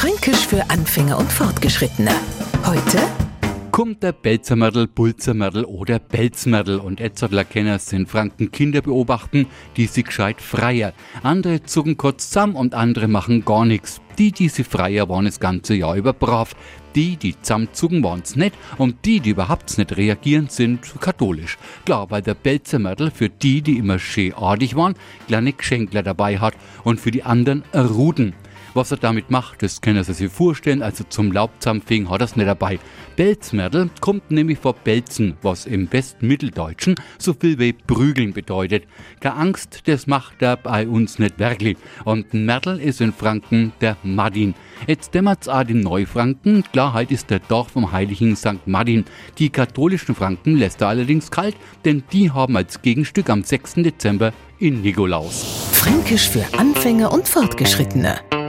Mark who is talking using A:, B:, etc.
A: Fränkisch für Anfänger und Fortgeschrittene. Heute
B: kommt der Belzermörtel, Pulzermörtel oder Belzmörtel und Etzertler Kenner sind Franken Kinder beobachten, die sich gescheit freier. Andere zucken kurz zusammen und andere machen gar nichts. Die, die sie freier waren das ganze Jahr über brav. Die, die zusammenzucken, waren's nicht und die, die überhaupt nicht reagieren, sind katholisch. Klar, weil der Belzermörtel für die, die immer schön artig waren, kleine Geschenkler dabei hat und für die anderen Ruden. Was er damit macht, das können Sie sich vorstellen. Also zum Laubzampfing hat er es nicht dabei. Belzmörtel kommt nämlich vor Belzen, was im Westmitteldeutschen so viel wie prügeln bedeutet. Keine Angst, das macht er bei uns nicht wirklich. Und Mörtel ist in Franken der Madin. Jetzt dämmert's auch den Neufranken. Klarheit ist der Dorf vom heiligen St. Martin. Die katholischen Franken lässt er allerdings kalt, denn die haben als Gegenstück am 6. Dezember in Nikolaus.
A: Fränkisch für Anfänger und Fortgeschrittene.